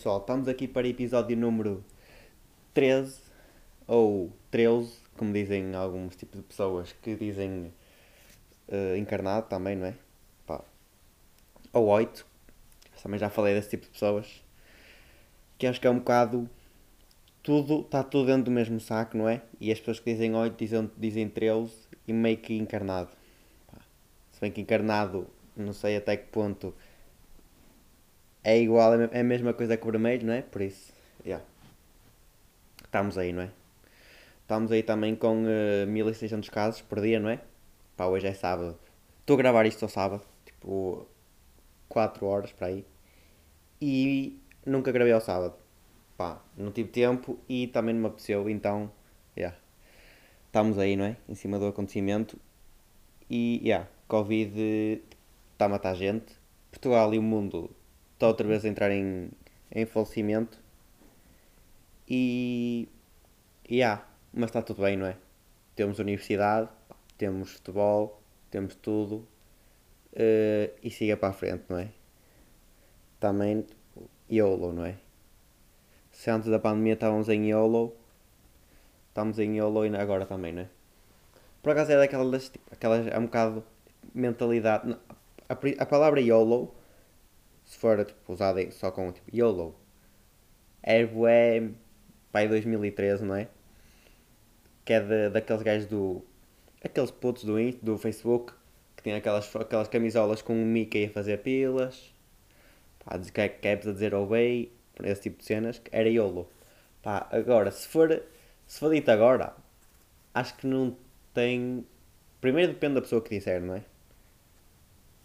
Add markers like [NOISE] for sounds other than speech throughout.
pessoal, estamos aqui para episódio número 13 ou 13, como dizem alguns tipos de pessoas que dizem uh, encarnado também, não é? Pá. Ou 8, também já falei desse tipo de pessoas, que acho que é um bocado tudo, está tudo dentro do mesmo saco, não é? E as pessoas que dizem 8 dizem, dizem 13 e meio que encarnado. Pá. Se bem que encarnado, não sei até que ponto é igual, é a mesma coisa que o vermelho, não é? Por isso, yeah. estamos aí, não é? Estamos aí também com uh, 1600 casos por dia, não é? Pá, hoje é sábado. Estou a gravar isto ao sábado, tipo 4 horas para aí. E nunca gravei ao sábado. Pá, não tive tempo e também não me apeteceu, então, yeah. Estamos aí, não é? Em cima do acontecimento. E, yeah, Covid está a matar gente. Portugal e o mundo está outra vez a entrar em, em falecimento. E. E yeah, mas está tudo bem, não é? Temos universidade, temos futebol, temos tudo. Uh, e siga para a frente, não é? Também YOLO, não é? Se antes da pandemia estávamos em YOLO, estamos em YOLO e agora também, não é? Por acaso é daquelas, tipo, aquelas, é um bocado mentalidade. A, a palavra YOLO se for tipo, usada só com tipo YOLO, é bué, pai 2013, não é? Que é de, daqueles gajos do. aqueles putos do, do Facebook que tem aquelas, aquelas camisolas com o Mickey a fazer pilas, pá, que caps a dizer obey, esse tipo de cenas, era YOLO. Pá, agora, se for, se for dito agora, acho que não tem. Primeiro depende da pessoa que disser, não é?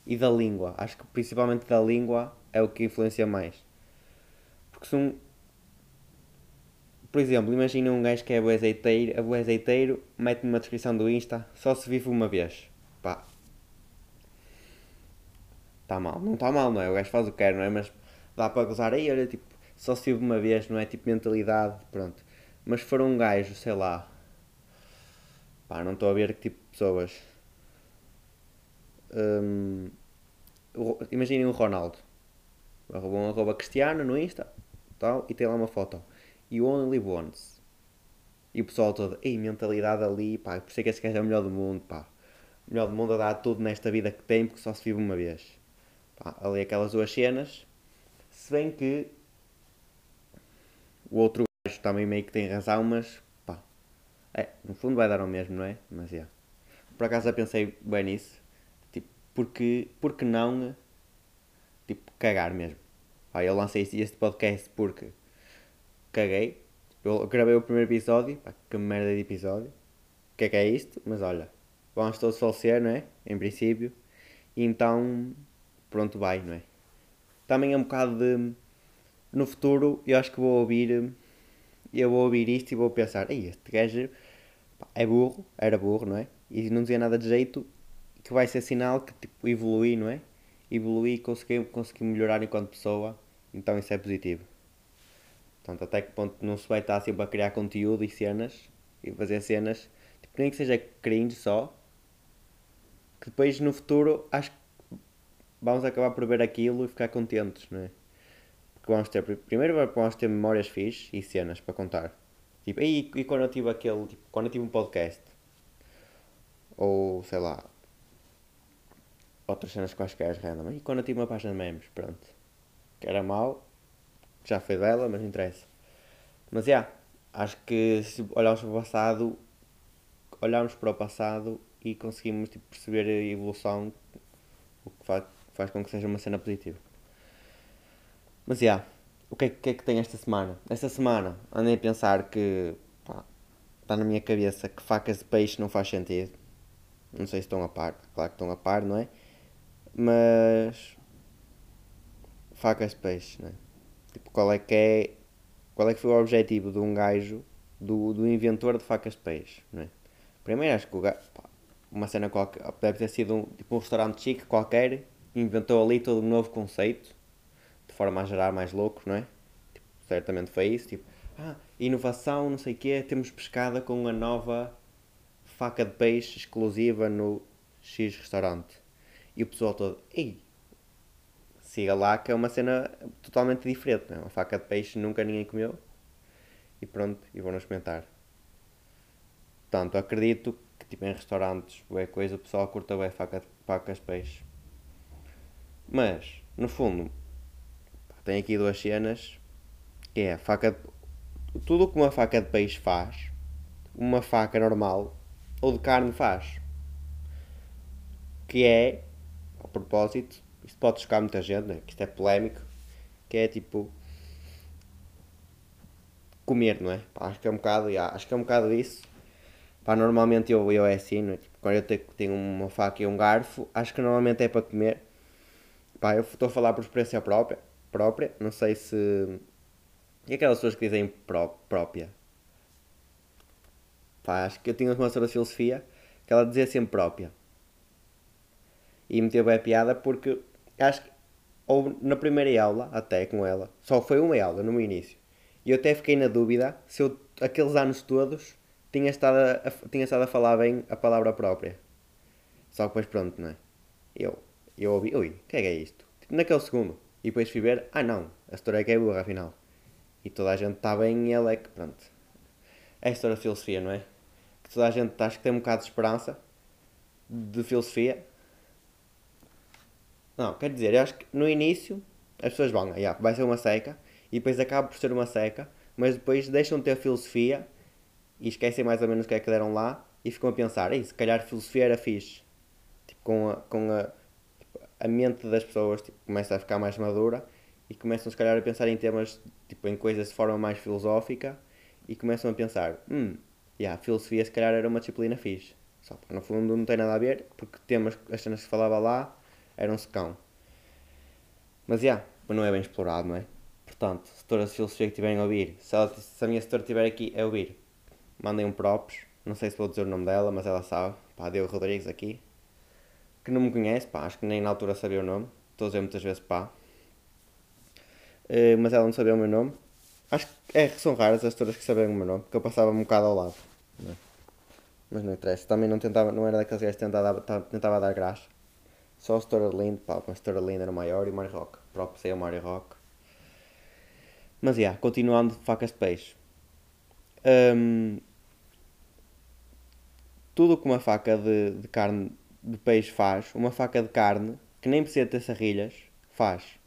E da língua. Acho que principalmente da língua é o que influencia mais. Porque se um. Por exemplo, imagina um gajo que é azeiteiro, é azeiteiro, mete numa descrição do Insta, só se vive uma vez. Pá. Está mal. Não está mal, não é? O gajo faz o que quer, não é? Mas dá para gozar aí, olha, tipo, só se vive uma vez, não é? Tipo, mentalidade, pronto. Mas se for um gajo, sei lá. Pá, não estou a ver que tipo de pessoas um, imaginem o Ronaldo. Um arroba Cristiano no Insta tal, e tem lá uma foto. You only live once. E o pessoal todo, ei, mentalidade ali, pá, por isso é que esse gajo é o melhor do mundo, pá. O melhor do mundo a dar tudo nesta vida que tem, porque só se vive uma vez. Pá, ali aquelas duas cenas. Se bem que o outro gajo também meio que tem razão, mas pá, é, no fundo vai dar ao mesmo, não é? Mas é. Por acaso já pensei bem nisso. Porque, porque não, tipo, cagar mesmo. Pá, eu lancei este podcast porque caguei. Eu gravei o primeiro episódio, pá, que merda de episódio. O que é que é isto? Mas olha, vamos todos falecer, não é? Em princípio. E então, pronto, vai, não é? Também é um bocado de. No futuro, eu acho que vou ouvir. Eu vou ouvir isto e vou pensar: Ei, este gajo é burro, era burro, não é? E não dizia nada de jeito que vai ser sinal que tipo, evolui, não é? Evolui e consegui, consegui melhorar enquanto pessoa, então isso é positivo. Portanto, até que ponto não se vai estar sempre a criar conteúdo e cenas e fazer cenas, tipo, nem que seja cringe só, que depois no futuro acho que vamos acabar por ver aquilo e ficar contentes, não é? Porque vamos ter, primeiro vamos ter memórias fixes e cenas para contar. Tipo, e, e quando eu tive aquele, tipo, quando eu tive um podcast, ou sei lá, outras cenas quaisquer random. E quando eu tive uma página de memes, pronto. Que era mau, já foi dela, mas não interessa. Mas já, yeah, acho que se olharmos para o passado, olharmos para o passado e conseguimos tipo, perceber a evolução, o que faz, faz com que seja uma cena positiva. Mas já, yeah, o que é, que é, que tem esta semana? Esta semana andei a pensar que pá, está na minha cabeça que facas de peixe não faz sentido. Não sei se estão a par, claro que estão a par, não é? Mas. Facas de peixe, né? Tipo, qual é que é. Qual é que foi o objetivo de um gajo, do, do inventor de facas de peixe, né? Primeiro acho que o gajo. Pá, uma cena qualquer. Deve ter sido um, tipo um restaurante chique qualquer, inventou ali todo um novo conceito, de forma a gerar mais loucos, não é? Tipo, certamente foi isso. Tipo, ah, inovação, não sei o quê, temos pescada com uma nova faca de peixe exclusiva no X restaurante. E o pessoal todo, ei, siga lá, que é uma cena totalmente diferente, não é? Uma faca de peixe nunca ninguém comeu. E pronto, e vou-nos comentar. Portanto, acredito que tipo em restaurantes, é coisa, o pessoal curta bem faca facas de peixe. Mas, no fundo, tem aqui duas cenas, que é a faca de, tudo o que uma faca de peixe faz, uma faca normal ou de carne faz. Que é, a propósito, isto pode chocar muita gente, né? que isto é polémico, que é tipo comer, não é? Pá, acho que é um bocado, yeah, acho que é um bocado isso. Pá, normalmente eu, eu é assim, é? Tipo, quando eu tenho, tenho uma faca e um garfo, acho que normalmente é para comer. Pá, eu estou a falar por experiência própria, própria, não sei se. E aquelas pessoas que dizem pró própria? Pá, acho que eu tinha uma professora de filosofia que ela dizia sempre própria. E me teve a piada porque acho que, ou na primeira aula, até com ela, só foi uma aula no início. E eu até fiquei na dúvida se eu, aqueles anos todos, tinha estado a, tinha estado a falar bem a palavra própria. Só que depois pronto, não é? Eu, eu ouvi, ui, o que é que é isto? Tipo, naquele segundo. E depois fui ver, ah não, a história é que é burra afinal. E toda a gente está bem e ele é que, pronto. É a história de filosofia, não é? Que toda a gente acho que tem um bocado de esperança de filosofia. Não, quer dizer, eu acho que no início as pessoas vão, yeah, vai ser uma seca, e depois acaba por ser uma seca, mas depois deixam de ter filosofia e esquecem mais ou menos o que é que deram lá e ficam a pensar, se calhar filosofia era fixe. Tipo, com a, com a, tipo, a mente das pessoas tipo, começa a ficar mais madura e começam se calhar a pensar em temas, tipo, em coisas de forma mais filosófica e começam a pensar, hum, yeah, filosofia se calhar era uma disciplina fixe. Só porque no fundo não tem nada a ver, porque temas, as cenas que falava lá eram secão. Mas já, yeah, não é bem explorado, não é? Portanto, setora filosofia que estiverem a ouvir, se, ela, se a minha setora estiver aqui a ouvir, mandem um props. Não sei se vou dizer o nome dela, mas ela sabe. Pá, Deu Rodrigues aqui. Que não me conhece, pá, acho que nem na altura sabia o nome. Estou a dizer muitas vezes pá. Uh, mas ela não sabia o meu nome. Acho que é, são raras as todas que sabem o meu nome, porque eu passava um bocado ao lado. Não é? Mas não interessa. Também não, tentava, não era daqueles gajos que tentava, tentava dar graça. Só a setora Lind, pá, a setora Lind era maior e o Mario Rock. Próprio sei o Mario Rock. Mas, já, yeah, continuando, facas de peixe. Um, tudo o que uma faca de, de carne de peixe faz, uma faca de carne, que nem precisa ter serrilhas, faz.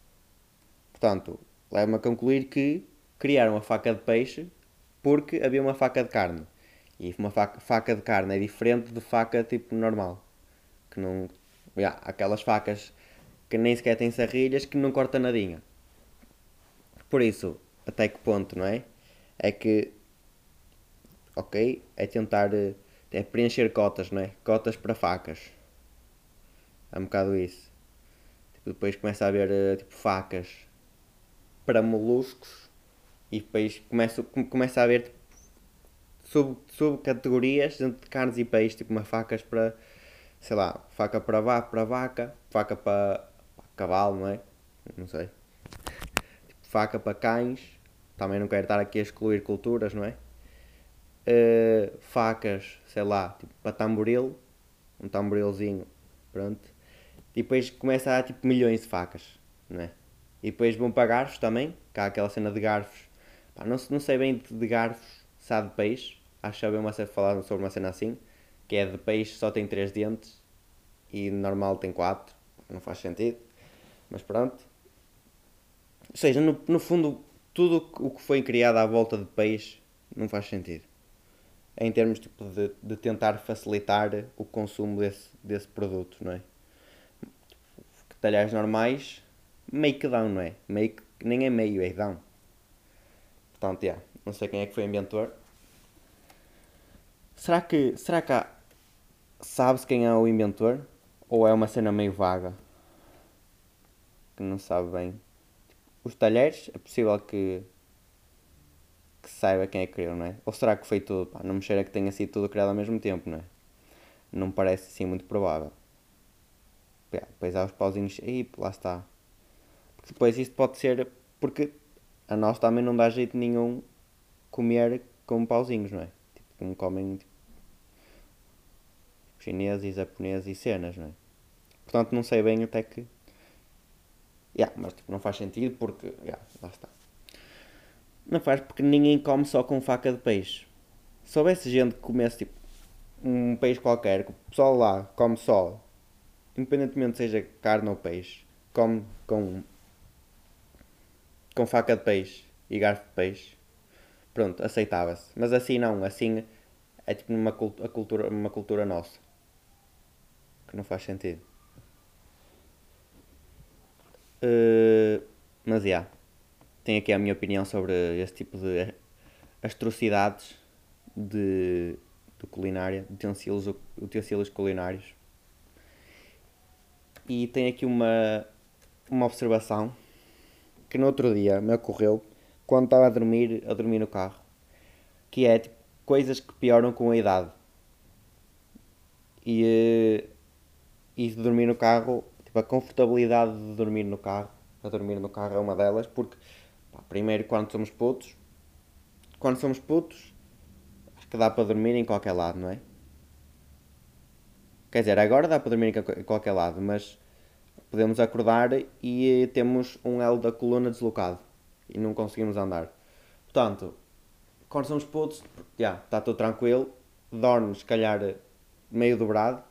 Portanto, leva-me a concluir que criaram uma faca de peixe porque havia uma faca de carne. E uma faca, faca de carne é diferente de faca tipo normal. Que não. Yeah, aquelas facas que nem sequer têm serrilhas que não corta nadinha. Por isso, até que ponto, não é? É que, ok, é tentar, eh, é preencher cotas, não é? Cotas para facas. É um bocado isso. Tipo, depois começa a haver, eh, tipo, facas para moluscos e depois começa, começa a haver tipo, sub, subcategorias dentro de carnes e peixes, tipo, uma facas para, sei lá, faca para, va para vaca, faca para, cavalo, não é? Não sei. Tipo, faca para cães também não quero estar aqui a excluir culturas, não é? Uh, facas, sei lá, tipo para tamboril, um tamborilzinho, pronto. E depois começa a tipo milhões de facas, não é? E depois vão para garfos também, cá aquela cena de garfos. Pá, não, não sei bem de, garfos, há de peixe, acho que já ouvi uma falar sobre uma cena assim, que é de peixe só tem 3 dentes e normal tem 4, não faz sentido, mas pronto. Ou seja, no, no fundo tudo o que foi criado à volta de peixe não faz sentido. Em termos tipo, de, de tentar facilitar o consumo desse, desse produto, não é? Talhares normais, meio que dão, não é? Meio que, nem é meio, é dão. Portanto, yeah, não sei quem é que foi inventor. Será que, será que há, sabe-se quem é o inventor? Ou é uma cena meio vaga? Que não sabe bem os talheres, é possível que, que saiba quem é que criou, não é? Ou será que foi tudo? Pá, não me cheira que tenha sido tudo criado ao mesmo tempo, não é? Não parece assim muito provável. Depois há os pauzinhos, e lá está. Porque depois isto pode ser, porque a nós também não dá jeito nenhum comer com pauzinhos, não é? Tipo, como comem tipo, chineses, japoneses e cenas, não é? Portanto, não sei bem até que Yeah, mas tipo, não faz sentido porque. Yeah, lá está. Não faz porque ninguém come só com faca de peixe. Se houvesse gente que comesse tipo um peixe qualquer, que o pessoal lá come só, independentemente seja carne ou peixe, come com, com faca de peixe e garfo de peixe, pronto, aceitava-se. Mas assim não, assim é tipo uma, cultura, uma cultura nossa. Que não faz sentido. Uh, mas já. Yeah, tenho aqui a minha opinião sobre esse tipo de atrocidades de, de culinária, de utensílios, utensílios culinários. E tenho aqui uma, uma observação que no outro dia me ocorreu quando estava a dormir, a dormir no carro. Que é tipo, coisas que pioram com a idade. E, e dormir no carro, tipo, a confortabilidade de dormir no carro, a dormir no carro é uma delas, porque pá, primeiro quando somos putos, quando somos putos, acho que dá para dormir em qualquer lado, não é? Quer dizer, agora dá para dormir em qualquer lado, mas podemos acordar e temos um L da coluna deslocado e não conseguimos andar. Portanto, quando somos putos, já, está tudo tranquilo, dormes, se calhar, meio dobrado,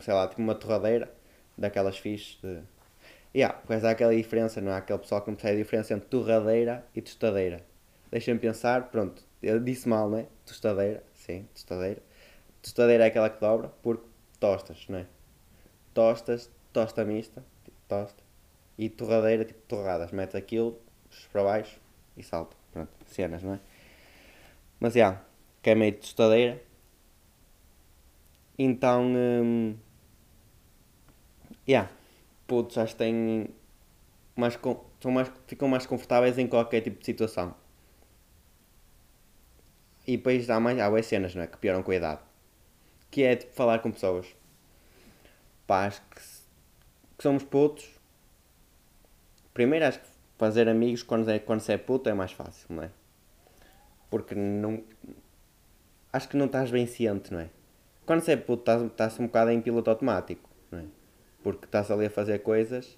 sei lá, tipo uma torradeira, daquelas fichas de... Yeah, pois há aquela diferença, não é? Aquele pessoal que não percebe a diferença entre torradeira e tostadeira. Deixem-me pensar, pronto, eu disse mal, não é? Tostadeira, sim, tostadeira. Tostadeira é aquela que dobra, porque tostas, não é? Tostas, tosta mista, tipo tosta. E torradeira, tipo torradas, metes aquilo para baixo e salta. Pronto, cenas, não é? Mas já, yeah, que é meio de tostadeira. Então, hum, yeah, putos que têm mais, são mais, ficam mais confortáveis em qualquer tipo de situação. E depois há mais, há mais cenas, não é? Que pioram com a idade. Que é tipo falar com pessoas. Pá, acho que, que somos putos. Primeiro acho que fazer amigos quando, é, quando se é puto é mais fácil, não é? Porque não. Acho que não estás bem ciente, não é? Quando se é puto, estás, estás um bocado em piloto automático, não é? Porque estás ali a fazer coisas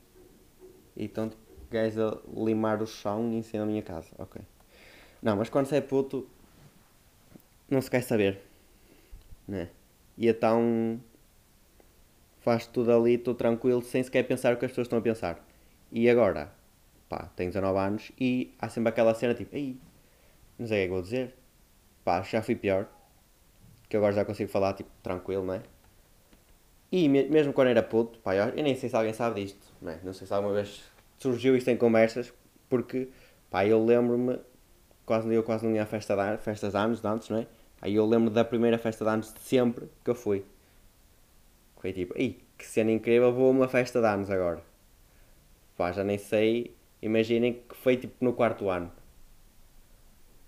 e então gajo a limar o chão em cima da minha casa, ok. Não, mas quando se é puto, não se quer saber, não é? E então faz tudo ali, tudo tranquilo, sem sequer pensar o que as pessoas estão a pensar. E agora, pá, tenho 19 anos e há sempre aquela cena tipo, ei, não sei o que é que vou dizer, pá, já fui pior, que agora já consigo falar tipo tranquilo, não é? E mesmo quando era puto, pá, eu, nem sei se alguém sabe disto, não é? Não sei se alguma vez surgiu isto em conversas, porque, pá, eu lembro-me, quase, eu quase não ia a festa de, festas de anos de antes, não é? Aí eu lembro da primeira festa de anos de sempre que eu fui. Foi tipo, ei, que cena incrível, vou a uma festa de anos agora. Pá, já nem sei Imaginem que foi tipo no quarto ano.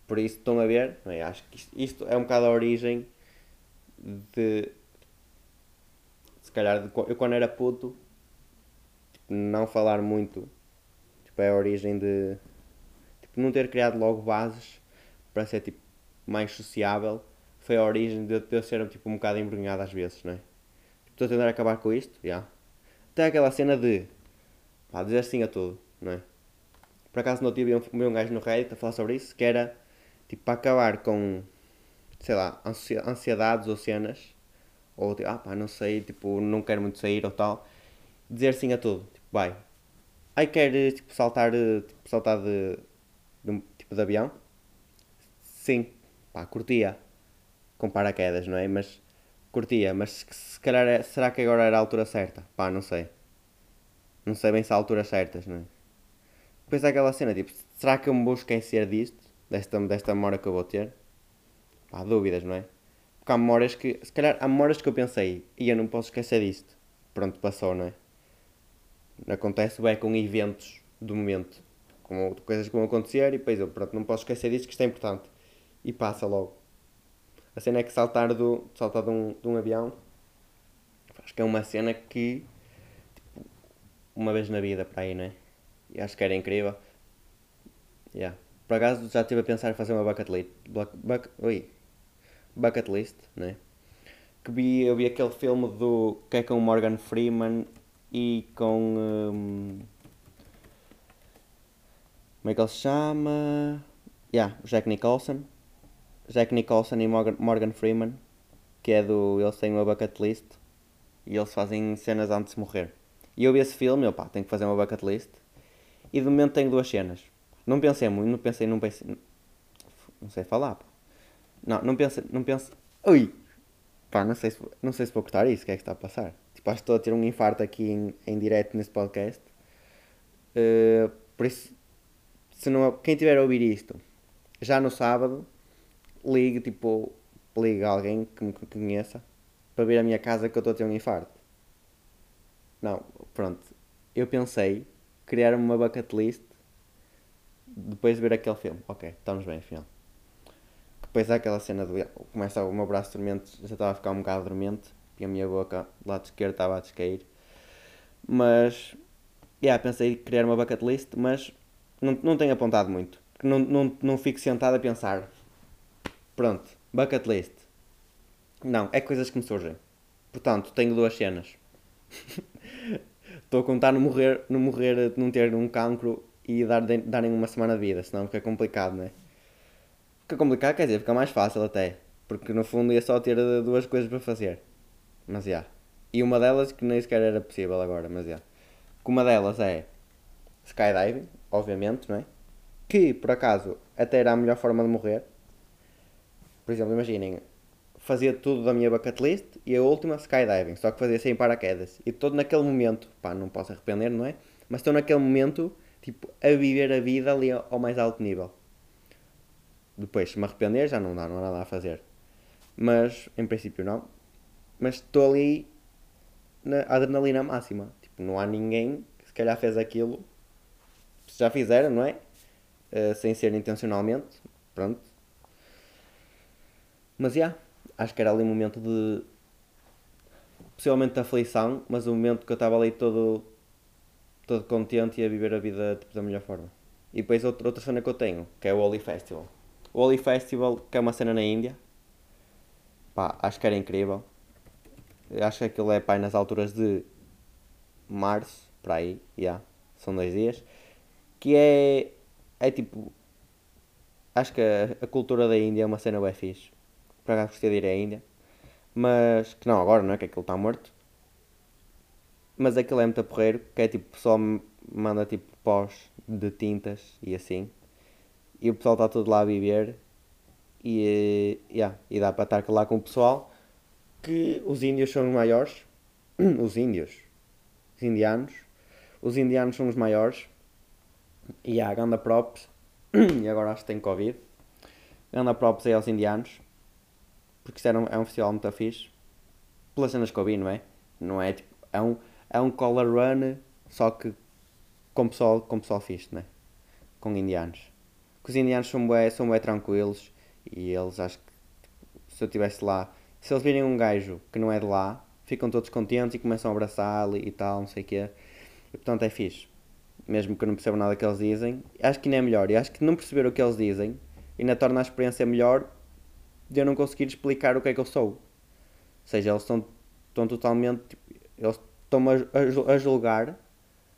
Por isso estão a ver, é? acho que isto, isto, é um bocado a origem de. Se calhar, de, eu quando era puto, tipo, não falar muito. Tipo, é a origem de. Tipo, não ter criado logo bases para ser tipo mais sociável. Foi a origem de, eu ser tipo, um bocado embrunhado às vezes, não é? Tipo, estou a tentar acabar com isto, já. Yeah. Até aquela cena de. Pá, dizer sim a tudo, não é? Por acaso não tive um, um gajo no Reddit a falar sobre isso, que era tipo para acabar com, sei lá, ansiedades ou cenas, ou tipo, ah pá, não sei, tipo, não quero muito sair ou tal, dizer sim a tudo, tipo, vai. Aí quer tipo, saltar, tipo, saltar de, de, tipo, de avião? Sim, pá, curtia. Com paraquedas, não é? Mas curtia, mas se, calhar é, será que agora era a altura certa? Pá, não sei. Não sei bem se há alturas certas, não é? depois aquela cena, tipo, será que eu me vou esquecer disto? Desta, desta memória que eu vou ter? Há dúvidas, não é? Porque há memórias que, se calhar, há memórias que eu pensei, e eu não posso esquecer disto. Pronto, passou, não é? Acontece bem com eventos do momento, com coisas que vão acontecer, e depois eu, pronto, não posso esquecer disto, que isto é importante. E passa logo. A cena é que saltar, do, saltar de, um, de um avião, acho que é uma cena que, tipo, uma vez na vida, para aí, não é? E acho que era incrível. Yeah. Por acaso já estive a pensar em fazer uma bucket list. Buck, oi. Bucket list, né? Que vi, eu vi aquele filme do que é com o Morgan Freeman e com. Um, como é que ele se chama? Yeah, Jack Nicholson. Jack Nicholson e Morgan, Freeman, que é do. Eles têm uma bucket list e eles fazem cenas antes de morrer. E eu vi esse filme, eu pá, tenho que fazer uma bucket list. E de momento tenho duas cenas. Não pensei muito, não pensei, não pensei. Não sei falar. Não, não pensei, não pensei. Ui! Pá, não sei, se, não sei se vou cortar isso, o que é que está a passar? Tipo, acho que estou a ter um infarto aqui em, em direto nesse podcast. Uh, por isso, se não, quem tiver a ouvir isto, já no sábado, ligue, tipo, ligue alguém que me conheça para vir à minha casa que eu estou a ter um infarto. Não, pronto. Eu pensei criar uma bucket list depois de ver aquele filme. Ok, estamos bem, afinal. Depois há aquela cena do. Começa o meu braço dormente, já estava a ficar um bocado dormente e a minha boca do lado esquerdo estava a descair. Mas. Yeah, pensei em criar uma bucket list, mas não, não tenho apontado muito. Não, não, não fico sentado a pensar. Pronto, bucket list. Não, é coisas que me surgem. Portanto, tenho duas cenas. [LAUGHS] Estou a contar no morrer, no morrer, não ter um cancro e dar, darem uma semana de vida, senão fica complicado, não é? Fica complicado, quer dizer, fica mais fácil até. Porque no fundo ia só ter duas coisas para fazer. Mas já. E uma delas que nem sequer era possível agora, mas já. Yeah. Uma delas é skydiving, obviamente, não é? Que por acaso até era a melhor forma de morrer. Por exemplo, imaginem, fazia tudo da minha bucket list e a última skydiving, só que fazia sem paraquedas. E todo naquele momento, pá, não posso arrepender, não é? Mas estou naquele momento, tipo, a viver a vida ali ao mais alto nível. Depois, se me arrepender, já não dá, não há nada a fazer. Mas, em princípio, não. Mas estou ali na adrenalina máxima. Tipo, não há ninguém que se calhar fez aquilo. Se já fizeram, não é? Uh, sem ser intencionalmente. Pronto. Mas, já. Yeah, acho que era ali um momento de. Possivelmente de aflição, mas um momento que eu estava ali todo. todo contente e a viver a vida tipo, da melhor forma. E depois outra, outra cena que eu tenho, que é o Oli Festival. O Oli Festival, que é uma cena na Índia. Pá, acho que era incrível. Acho que aquilo é pá, nas alturas de março, para aí, já. Yeah, são dois dias. Que é. É tipo. Acho que a, a cultura da Índia é uma cena bem fixe por acaso gostei de ir à Índia. Mas, que não agora, não é? Que aquilo está morto. Mas aquilo é muito porreiro, que é tipo, só manda tipo pós de tintas e assim. E o pessoal está todo lá a viver. E, yeah, e dá para estar lá com o pessoal. Que os índios são os maiores. [CLEARS THROAT] Os índios. Os indianos. Os indianos são os maiores. E há ganda props. [CLEARS THROAT] E agora acho que tem Covid. Ganda props aí aos indianos porque isto era um, é um festival muito fixe, pelas cenas que eu vi, não é? Não é tipo, é um, é um color run, só que com pessoal, com pessoal fixe, não é? Com indianos. Que os indianos são bem, são bem tranquilos e eles acho que se eu estivesse lá, se eles virem um gajo que não é de lá, ficam todos contentes e começam a abraçá-lo e tal, não sei o quê. E portanto é fixe. Mesmo que eu não perceba nada que eles dizem, acho que ainda é melhor. E acho que não perceber o que eles dizem ainda torna a experiência melhor de eu não conseguir explicar o que é que eu sou. Ou seja, eles estão, estão totalmente. Tipo, eles estão-me a, a, julgar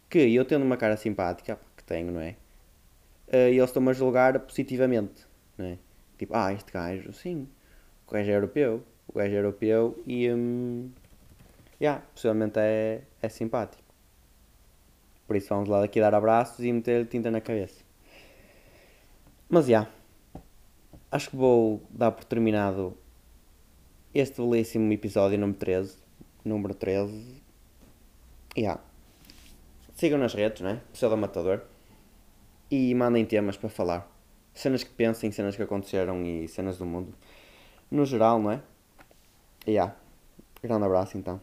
que eu tendo uma cara simpática, que tenho, não é? Uh, e eles estão-me a julgar positivamente, não é? Tipo, ah, este gajo, sim, o gajo é europeu, o gajo é europeu e. Um, yeah, possivelmente é, é simpático. Por isso vamos lá daqui dar abraços e meter tinta na cabeça. Mas já. Yeah, acho que vou dar por terminado este belíssimo episódio número 13. Número 13. Yeah. Sigam nas redes, né? Pseudo Matador. E mandem temas para falar. Cenas que pensem, cenas que aconteceram e cenas do mundo. No geral, não é? Yeah. Grande abraço então.